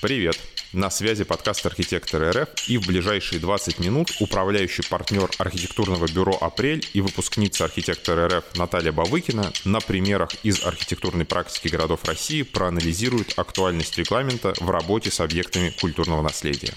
Привет! На связи подкаст «Архитектор РФ» и в ближайшие 20 минут управляющий партнер архитектурного бюро «Апрель» и выпускница архитектора РФ Наталья Бавыкина на примерах из архитектурной практики городов России проанализирует актуальность регламента в работе с объектами культурного наследия.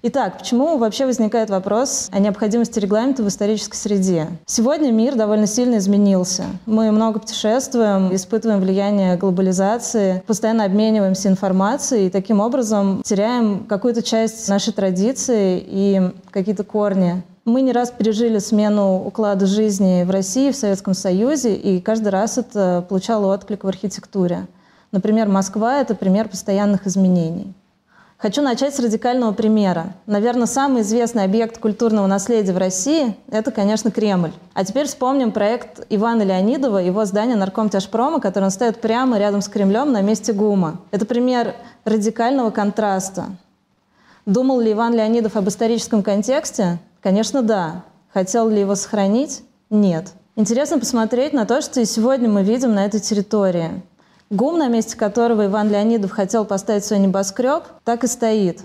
Итак, почему вообще возникает вопрос о необходимости регламента в исторической среде? Сегодня мир довольно сильно изменился. Мы много путешествуем, испытываем влияние глобализации, постоянно обмениваемся информацией и таким образом теряем какую-то часть нашей традиции и какие-то корни. Мы не раз пережили смену уклада жизни в России, в Советском Союзе, и каждый раз это получало отклик в архитектуре. Например, Москва — это пример постоянных изменений. Хочу начать с радикального примера. Наверное, самый известный объект культурного наследия в России – это, конечно, Кремль. А теперь вспомним проект Ивана Леонидова, его здание Наркомтяжпрома, которое он стоит прямо рядом с Кремлем на месте ГУМа. Это пример радикального контраста. Думал ли Иван Леонидов об историческом контексте? Конечно, да. Хотел ли его сохранить? Нет. Интересно посмотреть на то, что и сегодня мы видим на этой территории. ГУМ, на месте которого Иван Леонидов хотел поставить свой небоскреб, так и стоит.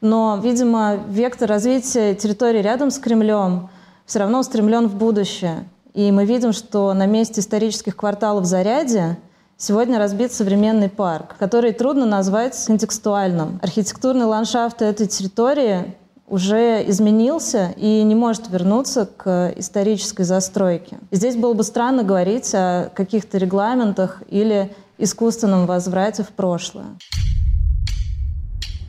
Но, видимо, вектор развития территории рядом с Кремлем все равно устремлен в будущее. И мы видим, что на месте исторических кварталов в Заряде сегодня разбит современный парк, который трудно назвать контекстуальным. Архитектурный ландшафт этой территории уже изменился и не может вернуться к исторической застройке. Здесь было бы странно говорить о каких-то регламентах или искусственном возврате в прошлое.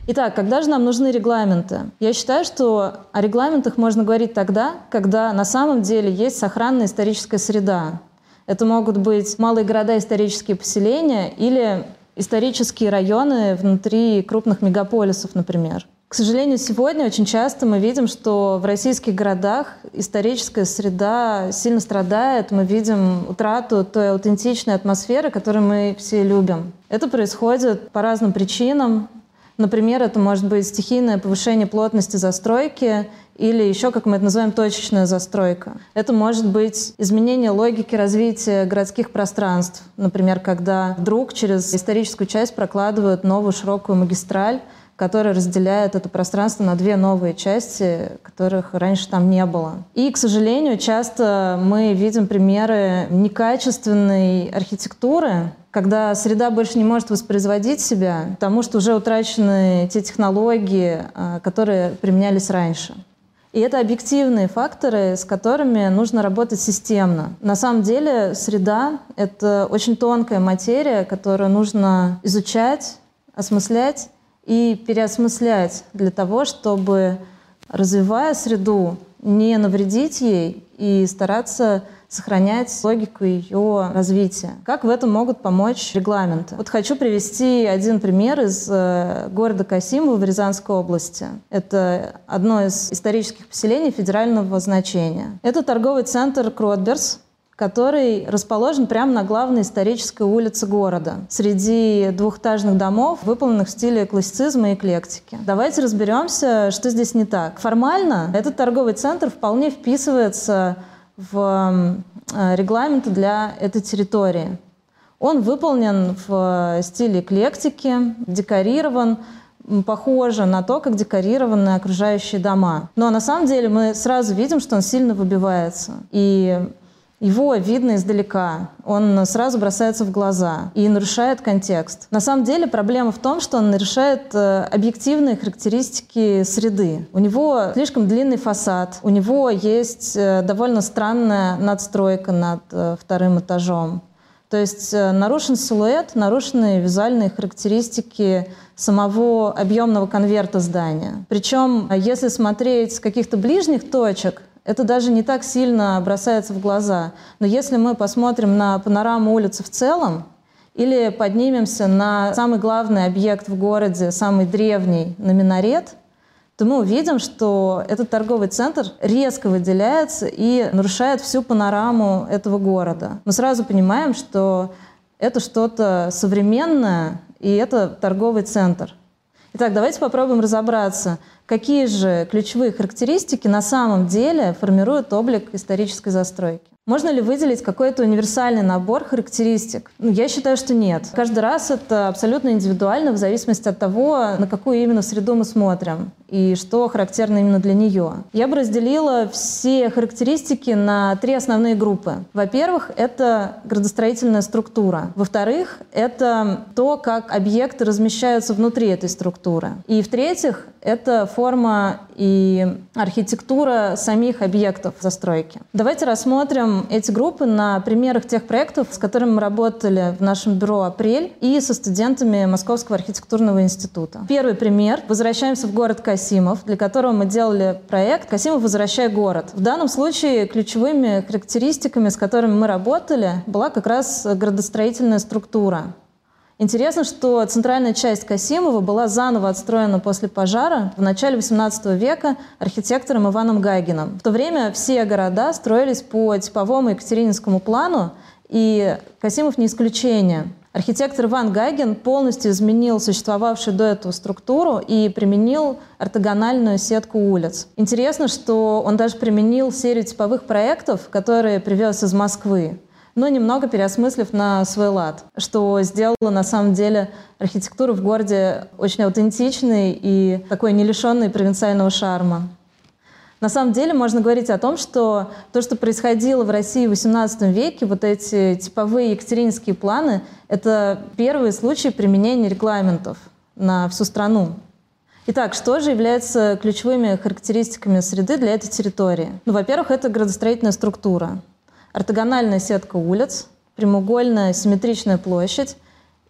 Итак, когда же нам нужны регламенты? Я считаю, что о регламентах можно говорить тогда, когда на самом деле есть сохранная историческая среда. Это могут быть малые города, исторические поселения или исторические районы внутри крупных мегаполисов, например. К сожалению, сегодня очень часто мы видим, что в российских городах историческая среда сильно страдает. Мы видим утрату той аутентичной атмосферы, которую мы все любим. Это происходит по разным причинам. Например, это может быть стихийное повышение плотности застройки или еще, как мы это называем, точечная застройка. Это может быть изменение логики развития городских пространств. Например, когда вдруг через историческую часть прокладывают новую широкую магистраль, которая разделяет это пространство на две новые части, которых раньше там не было. И, к сожалению, часто мы видим примеры некачественной архитектуры, когда среда больше не может воспроизводить себя, потому что уже утрачены те технологии, а, которые применялись раньше. И это объективные факторы, с которыми нужно работать системно. На самом деле среда — это очень тонкая материя, которую нужно изучать, осмыслять и переосмыслять для того, чтобы, развивая среду, не навредить ей и стараться сохранять логику ее развития. Как в этом могут помочь регламенты? Вот хочу привести один пример из э, города Касимова в Рязанской области. Это одно из исторических поселений федерального значения. Это торговый центр Кротберс, который расположен прямо на главной исторической улице города, среди двухэтажных домов, выполненных в стиле классицизма и эклектики. Давайте разберемся, что здесь не так. Формально этот торговый центр вполне вписывается в э, регламенты для этой территории. Он выполнен в стиле эклектики, декорирован, похоже на то, как декорированы окружающие дома. Но на самом деле мы сразу видим, что он сильно выбивается. И его видно издалека, он сразу бросается в глаза и нарушает контекст. На самом деле проблема в том, что он нарушает э, объективные характеристики среды. У него слишком длинный фасад, у него есть э, довольно странная надстройка над э, вторым этажом. То есть нарушен силуэт, нарушены визуальные характеристики самого объемного конверта здания. Причем, если смотреть с каких-то ближних точек, это даже не так сильно бросается в глаза. Но если мы посмотрим на панораму улицы в целом, или поднимемся на самый главный объект в городе, самый древний, на минарет, то мы увидим, что этот торговый центр резко выделяется и нарушает всю панораму этого города. Мы сразу понимаем, что это что-то современное, и это торговый центр. Итак, давайте попробуем разобраться, какие же ключевые характеристики на самом деле формируют облик исторической застройки. Можно ли выделить какой-то универсальный набор характеристик? Ну, я считаю, что нет. Каждый раз это абсолютно индивидуально в зависимости от того, на какую именно среду мы смотрим и что характерно именно для нее. Я бы разделила все характеристики на три основные группы. Во-первых, это градостроительная структура. Во-вторых, это то, как объекты размещаются внутри этой структуры. И в-третьих, это форма и архитектура самих объектов застройки. Давайте рассмотрим эти группы на примерах тех проектов, с которыми мы работали в нашем бюро «Апрель» и со студентами Московского архитектурного института. Первый пример. Возвращаемся в город Касси Касимов, для которого мы делали проект «Касимов, возвращай город». В данном случае ключевыми характеристиками, с которыми мы работали, была как раз градостроительная структура. Интересно, что центральная часть Касимова была заново отстроена после пожара в начале XVIII века архитектором Иваном Гагином. В то время все города строились по типовому екатерининскому плану, и Касимов не исключение. Архитектор Иван Гагин полностью изменил существовавшую до этого структуру и применил ортогональную сетку улиц. Интересно, что он даже применил серию типовых проектов, которые привез из Москвы, но немного переосмыслив на свой лад, что сделало на самом деле архитектуру в городе очень аутентичной и такой не лишенной провинциального шарма. На самом деле можно говорить о том, что то, что происходило в России в XVIII веке, вот эти типовые екатеринские планы, это первые случаи применения регламентов на всю страну. Итак, что же является ключевыми характеристиками среды для этой территории? Ну, во-первых, это градостроительная структура. Ортогональная сетка улиц, прямоугольная симметричная площадь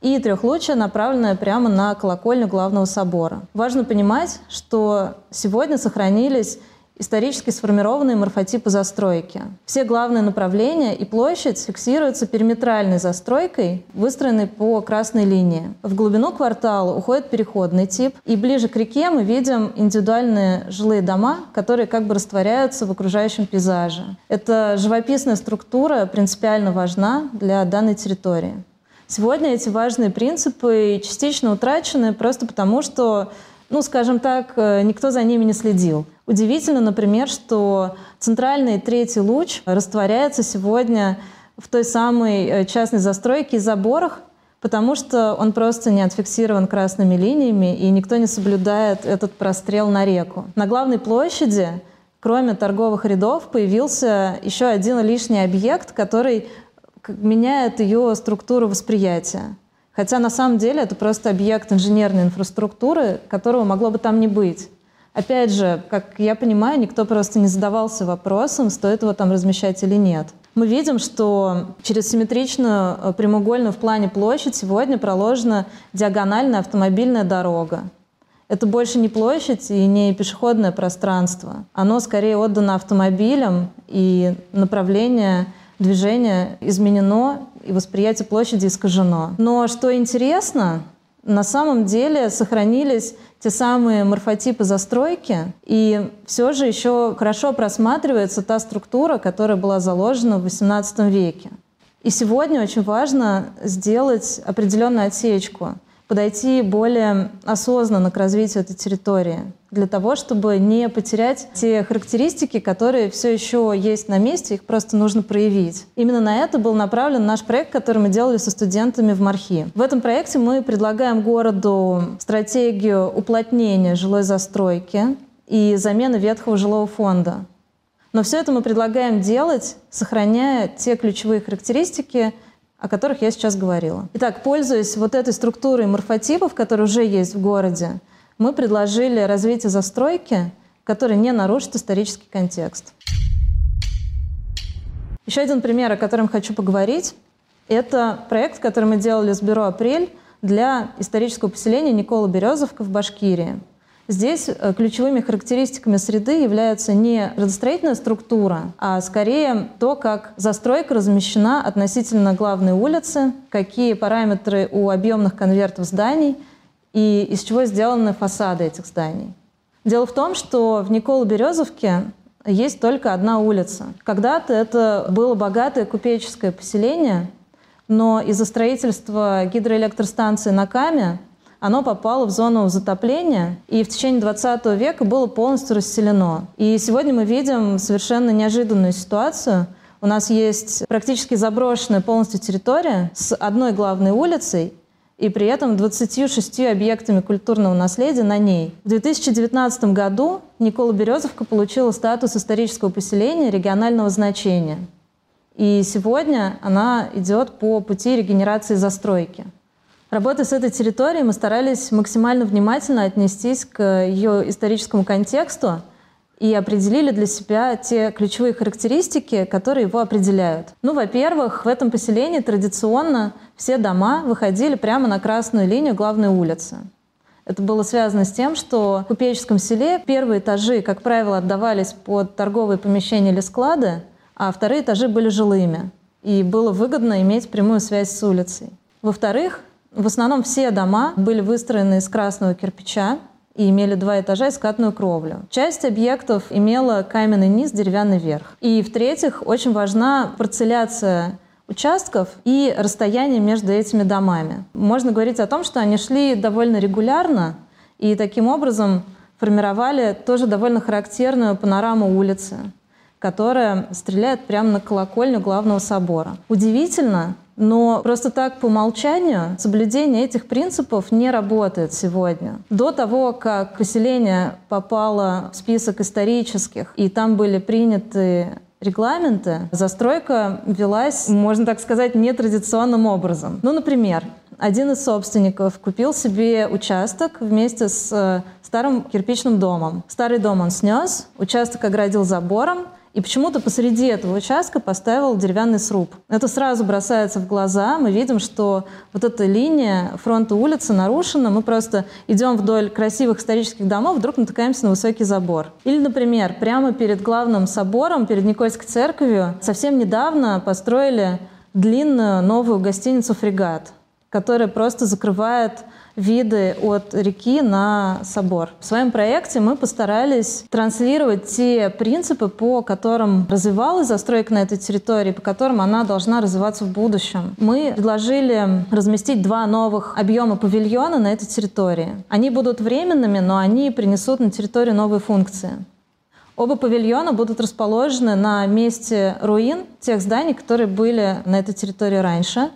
и трехлучие, направленное прямо на колокольню главного собора. Важно понимать, что сегодня сохранились исторически сформированные морфотипы застройки. Все главные направления и площадь фиксируются периметральной застройкой, выстроенной по красной линии. В глубину квартала уходит переходный тип, и ближе к реке мы видим индивидуальные жилые дома, которые как бы растворяются в окружающем пейзаже. Эта живописная структура принципиально важна для данной территории. Сегодня эти важные принципы частично утрачены просто потому, что ну, скажем так, э, никто за ними не следил. Удивительно, например, что центральный третий луч растворяется сегодня в той самой э, частной застройке и заборах, потому что он просто не отфиксирован красными линиями, и никто не соблюдает этот прострел на реку. На главной площади, кроме торговых рядов, появился еще один лишний объект, который меняет ее структуру восприятия. Хотя на самом деле это просто объект инженерной инфраструктуры, которого могло бы там не быть. Опять же, как я понимаю, никто просто не задавался вопросом, стоит его там размещать или нет. Мы видим, что через симметричную э, прямоугольную в плане площадь сегодня проложена диагональная автомобильная дорога. Это больше не площадь и не пешеходное пространство. Оно скорее отдано автомобилям, и направление движения изменено и восприятие площади искажено. Но что интересно, на самом деле сохранились те самые морфотипы застройки, и все же еще хорошо просматривается та структура, которая была заложена в XVIII веке. И сегодня очень важно сделать определенную отсечку – подойти более осознанно к развитию этой территории, для того, чтобы не потерять те характеристики, которые все еще есть на месте, их просто нужно проявить. Именно на это был направлен наш проект, который мы делали со студентами в Мархи. В этом проекте мы предлагаем городу стратегию уплотнения жилой застройки и замены ветхого жилого фонда. Но все это мы предлагаем делать, сохраняя те ключевые характеристики, о которых я сейчас говорила. Итак, пользуясь вот этой структурой морфотипов, которые уже есть в городе, мы предложили развитие застройки, которая не нарушит исторический контекст. Еще один пример, о котором хочу поговорить, это проект, который мы делали с бюро «Апрель» для исторического поселения Никола Березовка в Башкирии. Здесь э, ключевыми характеристиками среды является не градостроительная структура, а скорее то, как застройка размещена относительно главной улицы, какие параметры у объемных конвертов зданий и из чего сделаны фасады этих зданий. Дело в том, что в Николо-Березовке есть только одна улица. Когда-то это было богатое купеческое поселение, но из-за строительства гидроэлектростанции на Каме оно попало в зону затопления и в течение 20 века было полностью расселено. И сегодня мы видим совершенно неожиданную ситуацию. У нас есть практически заброшенная полностью территория с одной главной улицей и при этом 26 объектами культурного наследия на ней. В 2019 году Никола Березовка получила статус исторического поселения регионального значения. И сегодня она идет по пути регенерации застройки. Работая с этой территорией, мы старались максимально внимательно отнестись к ее историческому контексту и определили для себя те ключевые характеристики, которые его определяют. Ну, во-первых, в этом поселении традиционно все дома выходили прямо на красную линию главной улицы. Это было связано с тем, что в купеческом селе первые этажи, как правило, отдавались под торговые помещения или склады, а вторые этажи были жилыми. И было выгодно иметь прямую связь с улицей. Во-вторых, в основном все дома были выстроены из красного кирпича и имели два этажа и скатную кровлю. Часть объектов имела каменный низ, деревянный верх. И в-третьих, очень важна парцеляция участков и расстояние между этими домами. Можно говорить о том, что они шли довольно регулярно и таким образом формировали тоже довольно характерную панораму улицы, которая стреляет прямо на колокольню главного собора. Удивительно, но просто так по умолчанию соблюдение этих принципов не работает сегодня. До того, как поселение попало в список исторических, и там были приняты регламенты, застройка велась, можно так сказать, нетрадиционным образом. Ну, например, один из собственников купил себе участок вместе с э, старым кирпичным домом. Старый дом он снес, участок оградил забором, и почему-то посреди этого участка поставил деревянный сруб. Это сразу бросается в глаза. Мы видим, что вот эта линия фронта улицы нарушена. Мы просто идем вдоль красивых исторических домов, вдруг натыкаемся на высокий забор. Или, например, прямо перед главным собором, перед Никольской церковью, совсем недавно построили длинную новую гостиницу «Фрегат», которая просто закрывает виды от реки на собор. В своем проекте мы постарались транслировать те принципы, по которым развивалась застройка на этой территории, по которым она должна развиваться в будущем. Мы предложили разместить два новых объема павильона на этой территории. Они будут временными, но они принесут на территорию новые функции. Оба павильона будут расположены на месте руин тех зданий, которые были на этой территории раньше.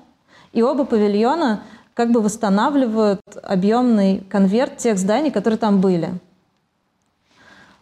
И оба павильона как бы восстанавливают объемный конверт тех зданий, которые там были.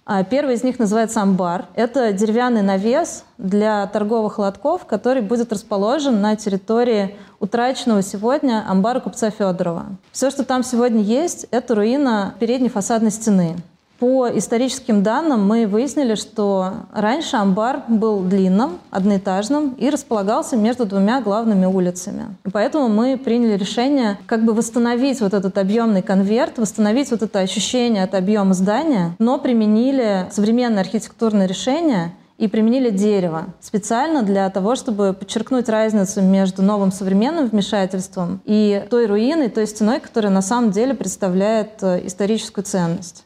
А первый из них называется амбар. Это деревянный навес для торговых лотков, который будет расположен на территории утраченного сегодня амбара купца Федорова. Все, что там сегодня есть, это руина передней фасадной стены. По историческим данным мы выяснили, что раньше амбар был длинным, одноэтажным и располагался между двумя главными улицами. И поэтому мы приняли решение как бы восстановить вот этот объемный конверт, восстановить вот это ощущение от объема здания, но применили современное архитектурное решение и применили дерево специально для того, чтобы подчеркнуть разницу между новым современным вмешательством и той руиной, той стеной, которая на самом деле представляет э, историческую ценность.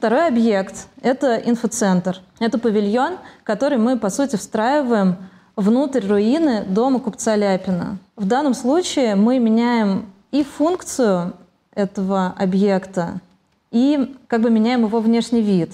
Второй объект – это инфоцентр. Это павильон, который мы, по сути, встраиваем внутрь руины дома купца Ляпина. В данном случае мы меняем и функцию этого объекта, и как бы меняем его внешний вид.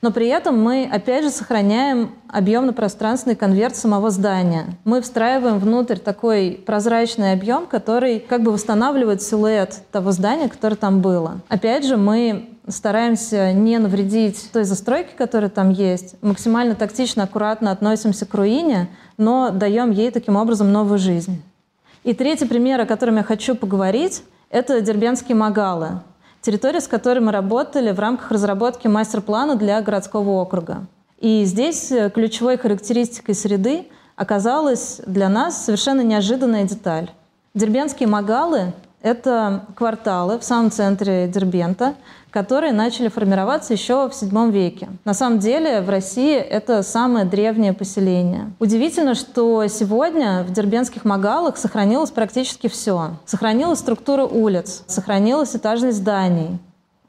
Но при этом мы, опять же, сохраняем объемно-пространственный конверт самого здания. Мы встраиваем внутрь такой прозрачный объем, который как бы восстанавливает силуэт того здания, которое там было. Опять же, мы стараемся не навредить той застройке, которая там есть, максимально тактично, аккуратно относимся к руине, но даем ей таким образом новую жизнь. И третий пример, о котором я хочу поговорить, это дербенские магалы, территория, с которой мы работали в рамках разработки мастер-плана для городского округа. И здесь э, ключевой характеристикой среды оказалась для нас совершенно неожиданная деталь. Дербенские магалы – это кварталы в самом центре Дербента, которые начали формироваться еще в VII веке. На самом деле в России это самое древнее поселение. Удивительно, что сегодня в дербенских магалах сохранилось практически все. Сохранилась структура улиц, сохранилась этажность зданий.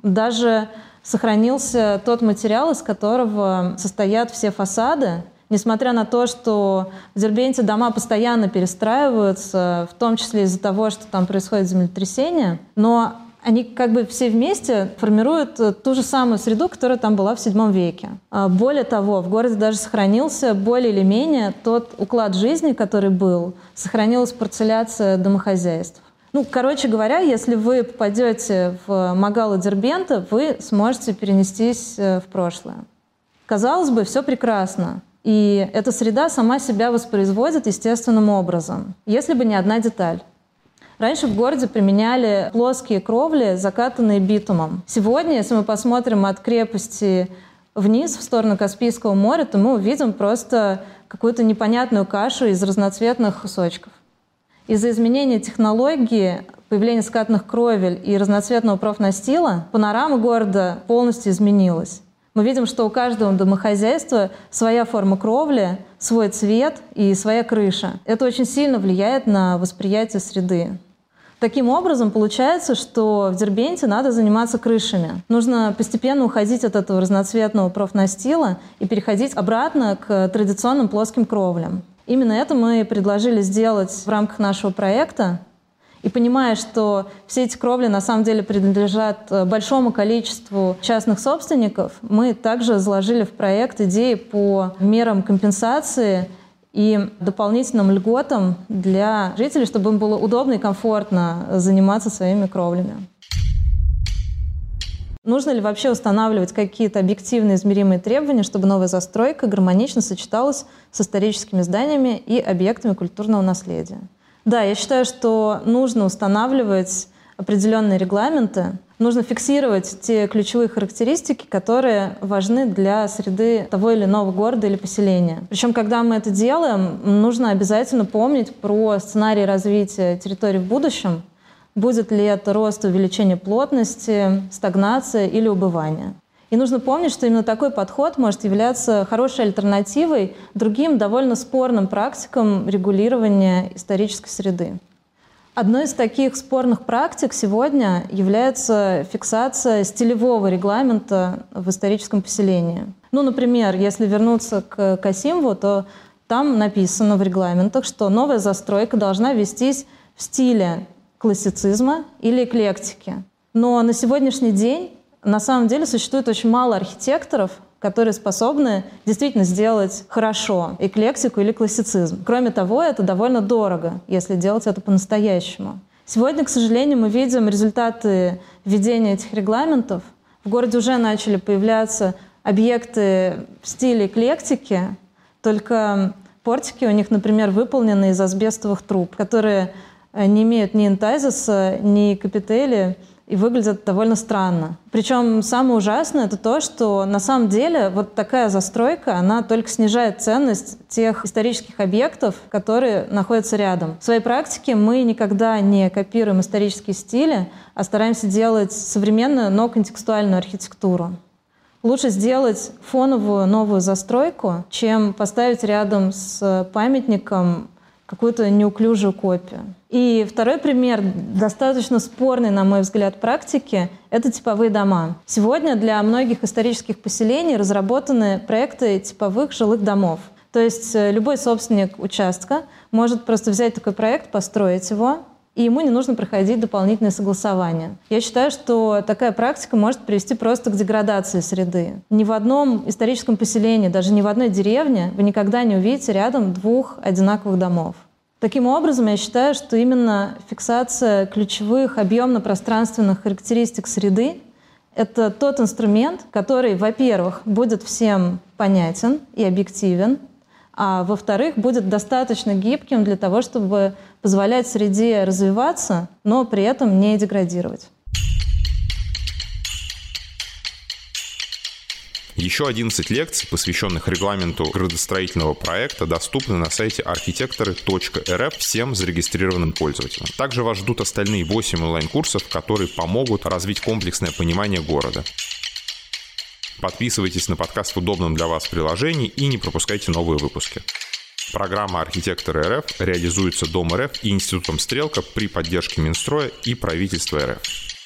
Даже сохранился тот материал, из которого состоят все фасады, Несмотря на то, что в Дербенте дома постоянно перестраиваются, в том числе из-за того, что там происходит землетрясение, но они как бы все вместе формируют э, ту же самую среду, которая там была в VII веке. А более того, в городе даже сохранился более или менее тот уклад жизни, который был, сохранилась парцеляция домохозяйств. Ну, короче говоря, если вы попадете в Магала Дербента, вы сможете перенестись э, в прошлое. Казалось бы, все прекрасно. И эта среда сама себя воспроизводит естественным образом, если бы не одна деталь. Раньше в городе применяли плоские кровли, закатанные битумом. Сегодня, если мы посмотрим от крепости вниз, в сторону Каспийского моря, то мы увидим просто какую-то непонятную кашу из разноцветных кусочков. Из-за изменения технологии, появления скатных кровель и разноцветного профнастила, панорама города полностью изменилась. Мы видим, что у каждого домохозяйства своя форма кровли, свой цвет и своя крыша. Это очень сильно влияет на восприятие среды. Таким образом, получается, что в Дербенте надо заниматься крышами. Нужно постепенно уходить от этого разноцветного профнастила и переходить обратно к традиционным плоским кровлям. Именно это мы предложили сделать в рамках нашего проекта. И понимая, что все эти кровли на самом деле принадлежат э, большому количеству частных собственников, мы также заложили в проект идеи по мерам компенсации и дополнительным льготам для жителей, чтобы им было удобно и комфортно заниматься своими кровлями. Нужно ли вообще устанавливать какие-то объективные измеримые требования, чтобы новая застройка гармонично сочеталась с историческими зданиями и объектами культурного наследия? Да, я считаю, что нужно устанавливать определенные регламенты, нужно фиксировать те ключевые характеристики, которые важны для среды того или иного города или поселения. Причем, когда мы это делаем, нужно обязательно помнить про сценарий развития территории в будущем. Будет ли это рост увеличение плотности, стагнация или убывание. И нужно помнить, что именно такой подход может являться хорошей альтернативой другим довольно спорным практикам регулирования исторической среды. Одной из таких спорных практик сегодня является фиксация стилевого регламента в историческом поселении. Ну, например, если вернуться к Касимву, то там написано в регламентах, что новая застройка должна вестись в стиле классицизма или эклектики. Но на сегодняшний день на самом деле существует очень мало архитекторов, которые способны действительно сделать хорошо эклектику или классицизм. Кроме того, это довольно дорого, если делать это по-настоящему. Сегодня, к сожалению, мы видим результаты введения этих регламентов. В городе уже начали появляться объекты в стиле эклектики, только портики у них, например, выполнены из асбестовых труб, которые не имеют ни энтазиса, ни капители, и выглядят довольно странно. Причем самое ужасное это то, что на самом деле вот такая застройка, она только снижает ценность тех исторических объектов, которые находятся рядом. В своей практике мы никогда не копируем исторические стили, а стараемся делать современную, но контекстуальную архитектуру. Лучше сделать фоновую новую застройку, чем поставить рядом с памятником какую-то неуклюжую копию. И второй пример, достаточно спорный, на мой взгляд, практики, это типовые дома. Сегодня для многих исторических поселений разработаны проекты типовых жилых домов. То есть э, любой собственник участка может просто взять такой проект, построить его, и ему не нужно проходить дополнительные согласования. Я считаю, что такая практика может привести просто к деградации среды. Ни в одном историческом поселении, даже ни в одной деревне вы никогда не увидите рядом двух одинаковых домов. Таким образом, я считаю, что именно фиксация ключевых объемно-пространственных характеристик среды — это тот инструмент, который, во-первых, будет всем понятен и объективен, а во-вторых, будет достаточно гибким для того, чтобы позволять среде развиваться, но при этом не деградировать. Еще 11 лекций, посвященных регламенту градостроительного проекта, доступны на сайте архитекторы.рф всем зарегистрированным пользователям. Также вас ждут остальные 8 онлайн-курсов, которые помогут развить комплексное понимание города. Подписывайтесь на подкаст в удобном для вас приложении и не пропускайте новые выпуски. Программа «Архитектор РФ» реализуется Дом РФ и Институтом «Стрелка» при поддержке Минстроя и правительства РФ.